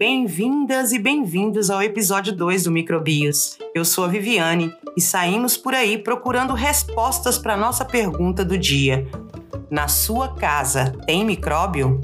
Bem-vindas e bem-vindos ao episódio 2 do Microbios. Eu sou a Viviane e saímos por aí procurando respostas para nossa pergunta do dia. Na sua casa tem micróbio?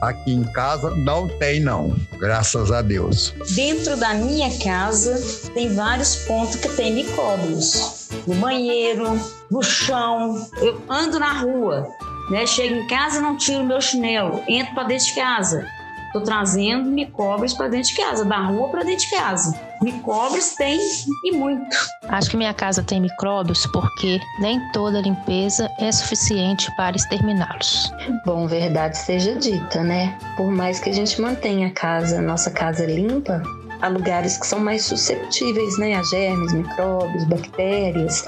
Aqui em casa não tem não, graças a Deus. Dentro da minha casa tem vários pontos que tem micróbios. No banheiro, no chão. Eu ando na rua, né? Chego em casa não tiro meu chinelo, entro para dentro de casa. Estou trazendo micróbios para dentro de casa, da rua para dentro de casa. Micróbios tem e muito. Acho que minha casa tem micróbios porque nem toda limpeza é suficiente para exterminá-los. Bom, verdade seja dita, né? Por mais que a gente mantenha a casa, nossa casa limpa, há lugares que são mais susceptíveis, né, a germes, micróbios, bactérias.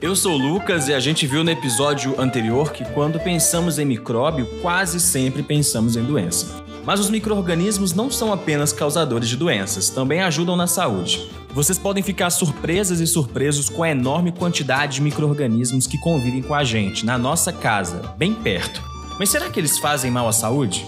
Eu sou o Lucas e a gente viu no episódio anterior que quando pensamos em micróbio, quase sempre pensamos em doença. Mas os micro-organismos não são apenas causadores de doenças, também ajudam na saúde. Vocês podem ficar surpresas e surpresos com a enorme quantidade de micro-organismos que convivem com a gente, na nossa casa, bem perto. Mas será que eles fazem mal à saúde?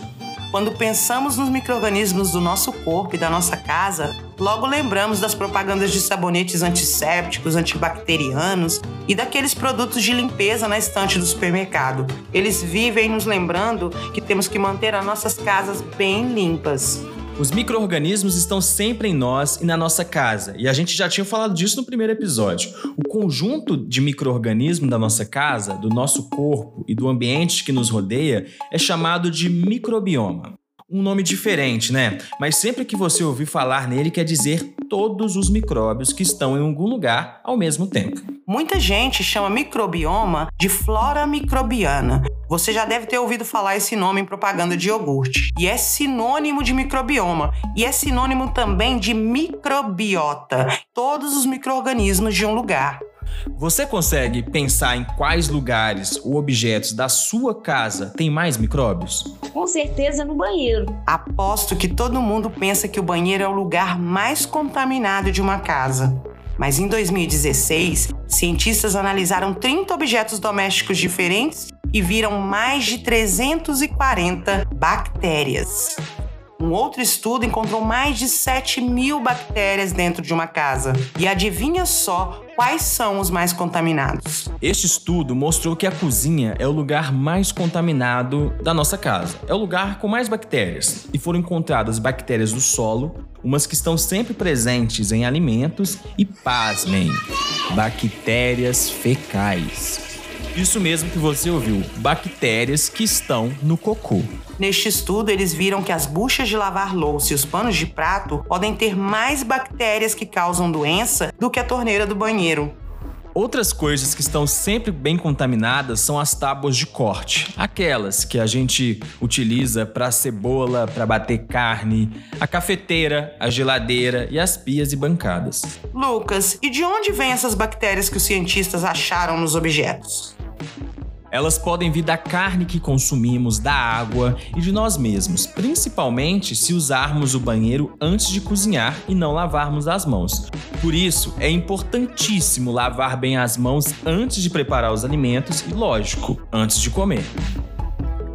Quando pensamos nos micro-organismos do nosso corpo e da nossa casa, logo lembramos das propagandas de sabonetes antissépticos, antibacterianos e daqueles produtos de limpeza na estante do supermercado. Eles vivem nos lembrando que temos que manter as nossas casas bem limpas. Os micro-organismos estão sempre em nós e na nossa casa, e a gente já tinha falado disso no primeiro episódio. O conjunto de micro-organismos da nossa casa, do nosso corpo e do ambiente que nos rodeia é chamado de microbioma. Um nome diferente, né? Mas sempre que você ouvir falar nele, quer dizer todos os micróbios que estão em algum lugar ao mesmo tempo. Muita gente chama microbioma de flora microbiana. Você já deve ter ouvido falar esse nome em propaganda de iogurte. E é sinônimo de microbioma. E é sinônimo também de microbiota. Todos os micro-organismos de um lugar. Você consegue pensar em quais lugares ou objetos da sua casa tem mais micróbios? Com certeza no banheiro. Aposto que todo mundo pensa que o banheiro é o lugar mais contaminado de uma casa. Mas em 2016, cientistas analisaram 30 objetos domésticos diferentes e viram mais de 340 bactérias. Um outro estudo encontrou mais de 7 mil bactérias dentro de uma casa. E adivinha só quais são os mais contaminados? Este estudo mostrou que a cozinha é o lugar mais contaminado da nossa casa. É o lugar com mais bactérias. E foram encontradas bactérias do solo, umas que estão sempre presentes em alimentos e, pasmem, bactérias fecais. Isso mesmo que você ouviu, bactérias que estão no cocô. Neste estudo, eles viram que as buchas de lavar louça e os panos de prato podem ter mais bactérias que causam doença do que a torneira do banheiro. Outras coisas que estão sempre bem contaminadas são as tábuas de corte, aquelas que a gente utiliza para cebola, para bater carne, a cafeteira, a geladeira e as pias e bancadas. Lucas, e de onde vêm essas bactérias que os cientistas acharam nos objetos? Elas podem vir da carne que consumimos, da água e de nós mesmos, principalmente se usarmos o banheiro antes de cozinhar e não lavarmos as mãos. Por isso, é importantíssimo lavar bem as mãos antes de preparar os alimentos e, lógico, antes de comer.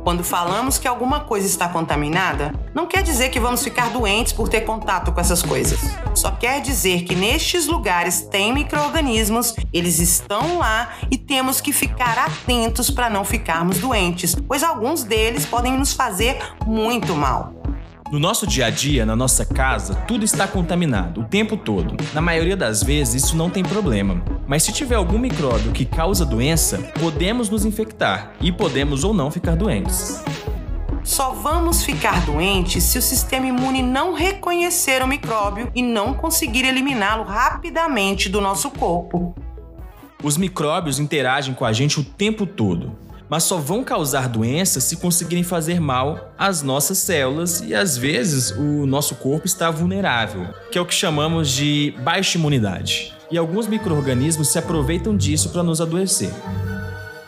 Quando falamos que alguma coisa está contaminada, não quer dizer que vamos ficar doentes por ter contato com essas coisas. Só quer dizer que nestes lugares tem micro-organismos, eles estão lá e temos que ficar atentos para não ficarmos doentes, pois alguns deles podem nos fazer muito mal. No nosso dia a dia, na nossa casa, tudo está contaminado o tempo todo. Na maioria das vezes, isso não tem problema. Mas se tiver algum micróbio que causa doença, podemos nos infectar e podemos ou não ficar doentes. Só vamos ficar doentes se o sistema imune não reconhecer o micróbio e não conseguir eliminá-lo rapidamente do nosso corpo. Os micróbios interagem com a gente o tempo todo mas só vão causar doenças se conseguirem fazer mal às nossas células e às vezes o nosso corpo está vulnerável, que é o que chamamos de baixa imunidade. E alguns micro-organismos se aproveitam disso para nos adoecer.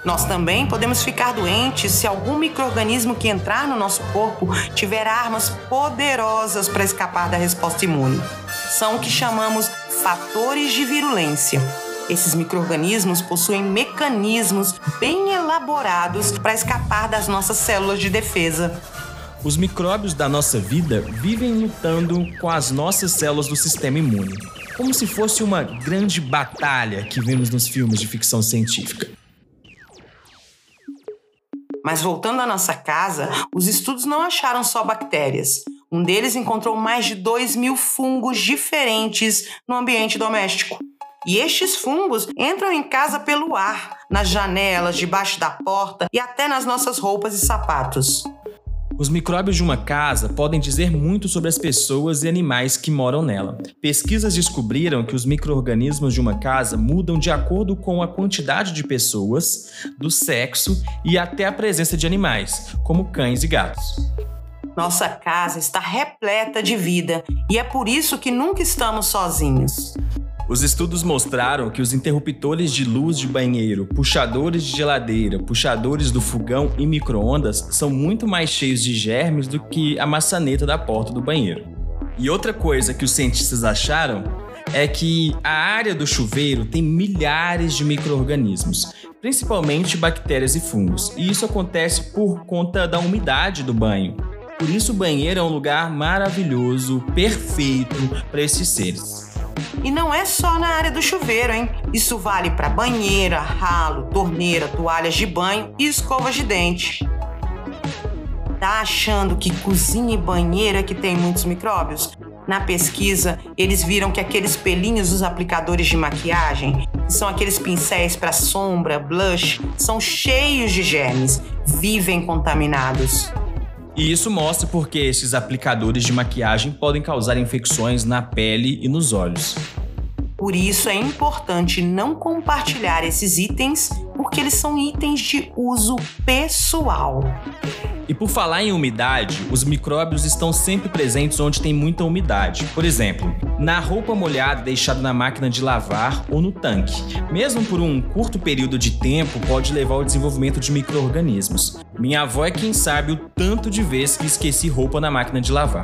Nós também podemos ficar doentes se algum microorganismo que entrar no nosso corpo tiver armas poderosas para escapar da resposta imune. São o que chamamos fatores de virulência. Esses micro-organismos possuem mecanismos bem elaborados para escapar das nossas células de defesa. Os micróbios da nossa vida vivem lutando com as nossas células do sistema imune, como se fosse uma grande batalha que vemos nos filmes de ficção científica. Mas voltando à nossa casa, os estudos não acharam só bactérias. Um deles encontrou mais de 2 mil fungos diferentes no ambiente doméstico. E estes fungos entram em casa pelo ar, nas janelas, debaixo da porta e até nas nossas roupas e sapatos. Os micróbios de uma casa podem dizer muito sobre as pessoas e animais que moram nela. Pesquisas descobriram que os microorganismos de uma casa mudam de acordo com a quantidade de pessoas, do sexo e até a presença de animais, como cães e gatos. Nossa casa está repleta de vida e é por isso que nunca estamos sozinhos. Os estudos mostraram que os interruptores de luz de banheiro, puxadores de geladeira, puxadores do fogão e micro-ondas são muito mais cheios de germes do que a maçaneta da porta do banheiro. E outra coisa que os cientistas acharam é que a área do chuveiro tem milhares de micro-organismos, principalmente bactérias e fungos, e isso acontece por conta da umidade do banho. Por isso, o banheiro é um lugar maravilhoso, perfeito para esses seres. E não é só na área do chuveiro, hein? Isso vale para banheira, ralo, torneira, toalhas de banho e escovas de dente. Tá achando que cozinha e banheira é que tem muitos micróbios? Na pesquisa, eles viram que aqueles pelinhos dos aplicadores de maquiagem, que são aqueles pincéis para sombra, blush, são cheios de germes, vivem contaminados. E isso mostra porque esses aplicadores de maquiagem podem causar infecções na pele e nos olhos. Por isso é importante não compartilhar esses itens, porque eles são itens de uso pessoal. E por falar em umidade, os micróbios estão sempre presentes onde tem muita umidade. Por exemplo, na roupa molhada deixada na máquina de lavar ou no tanque. Mesmo por um curto período de tempo, pode levar ao desenvolvimento de micro-organismos. Minha avó é quem sabe o tanto de vezes que esqueci roupa na máquina de lavar.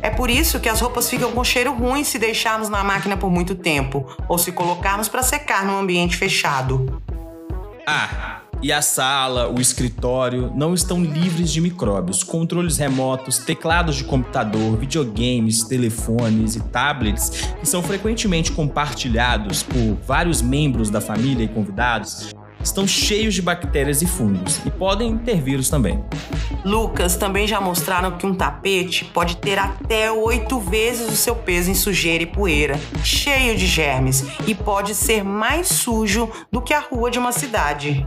É por isso que as roupas ficam com cheiro ruim se deixarmos na máquina por muito tempo ou se colocarmos para secar num ambiente fechado. Ah, e a sala, o escritório não estão livres de micróbios. Controles remotos, teclados de computador, videogames, telefones e tablets, que são frequentemente compartilhados por vários membros da família e convidados, estão cheios de bactérias e fungos e podem ter vírus também. Lucas também já mostraram que um tapete pode ter até oito vezes o seu peso em sujeira e poeira, cheio de germes, e pode ser mais sujo do que a rua de uma cidade.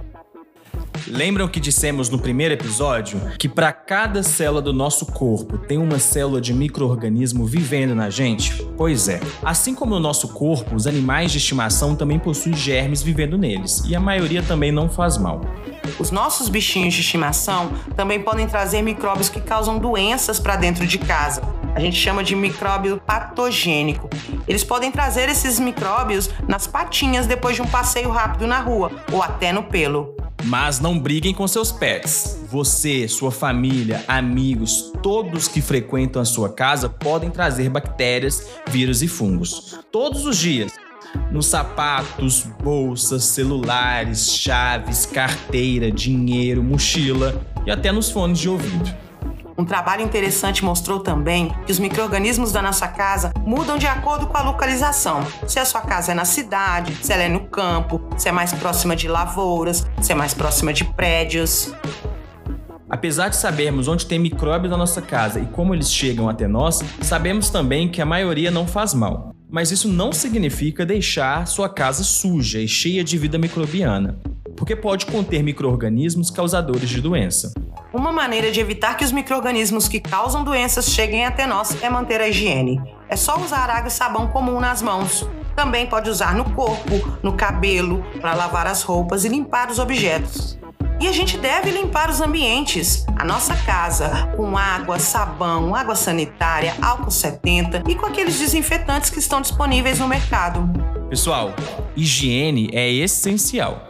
Lembram que dissemos no primeiro episódio que para cada célula do nosso corpo tem uma célula de microorganismo vivendo na gente? Pois é. Assim como no nosso corpo, os animais de estimação também possuem germes vivendo neles, e a maioria também não faz mal. Os nossos bichinhos de estimação também podem trazer micróbios que causam doenças para dentro de casa. A gente chama de micróbio patogênico. Eles podem trazer esses micróbios nas patinhas depois de um passeio rápido na rua ou até no pelo. Mas não briguem com seus pets. Você, sua família, amigos, todos que frequentam a sua casa podem trazer bactérias, vírus e fungos. Todos os dias. Nos sapatos, bolsas, celulares, chaves, carteira, dinheiro, mochila e até nos fones de ouvido. Um trabalho interessante mostrou também que os micro-organismos da nossa casa mudam de acordo com a localização. Se a sua casa é na cidade, se ela é no campo, se é mais próxima de lavouras, se é mais próxima de prédios. Apesar de sabermos onde tem micróbios na nossa casa e como eles chegam até nós, sabemos também que a maioria não faz mal. Mas isso não significa deixar sua casa suja e cheia de vida microbiana, porque pode conter micro-organismos causadores de doença. Uma maneira de evitar que os micro-organismos que causam doenças cheguem até nós é manter a higiene. É só usar água e sabão comum nas mãos. Também pode usar no corpo, no cabelo, para lavar as roupas e limpar os objetos. E a gente deve limpar os ambientes, a nossa casa, com água, sabão, água sanitária, álcool 70 e com aqueles desinfetantes que estão disponíveis no mercado. Pessoal, higiene é essencial.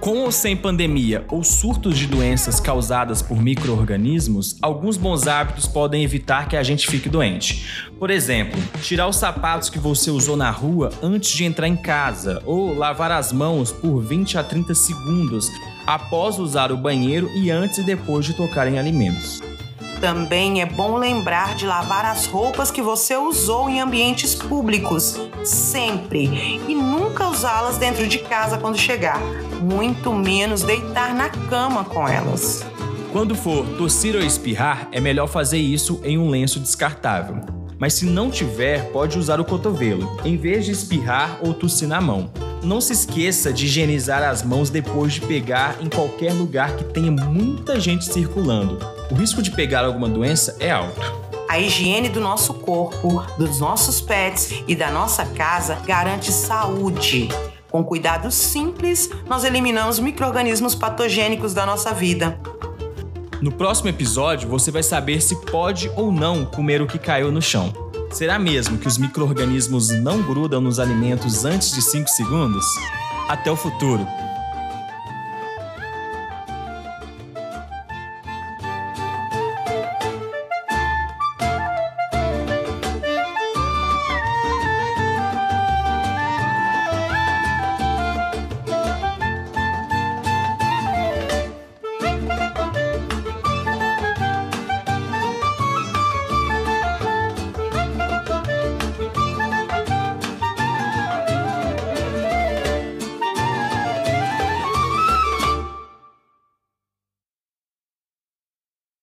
Com ou sem pandemia ou surtos de doenças causadas por micro-organismos, alguns bons hábitos podem evitar que a gente fique doente. Por exemplo, tirar os sapatos que você usou na rua antes de entrar em casa, ou lavar as mãos por 20 a 30 segundos após usar o banheiro e antes e depois de tocar em alimentos. Também é bom lembrar de lavar as roupas que você usou em ambientes públicos, sempre, e nunca usá-las dentro de casa quando chegar, muito menos deitar na cama com elas. Quando for tossir ou espirrar, é melhor fazer isso em um lenço descartável. Mas se não tiver, pode usar o cotovelo, em vez de espirrar ou tossir na mão. Não se esqueça de higienizar as mãos depois de pegar em qualquer lugar que tenha muita gente circulando. O risco de pegar alguma doença é alto. A higiene do nosso corpo, dos nossos pets e da nossa casa garante saúde. Com cuidados simples, nós eliminamos micro-organismos patogênicos da nossa vida. No próximo episódio, você vai saber se pode ou não comer o que caiu no chão. Será mesmo que os micro-organismos não grudam nos alimentos antes de 5 segundos? Até o futuro!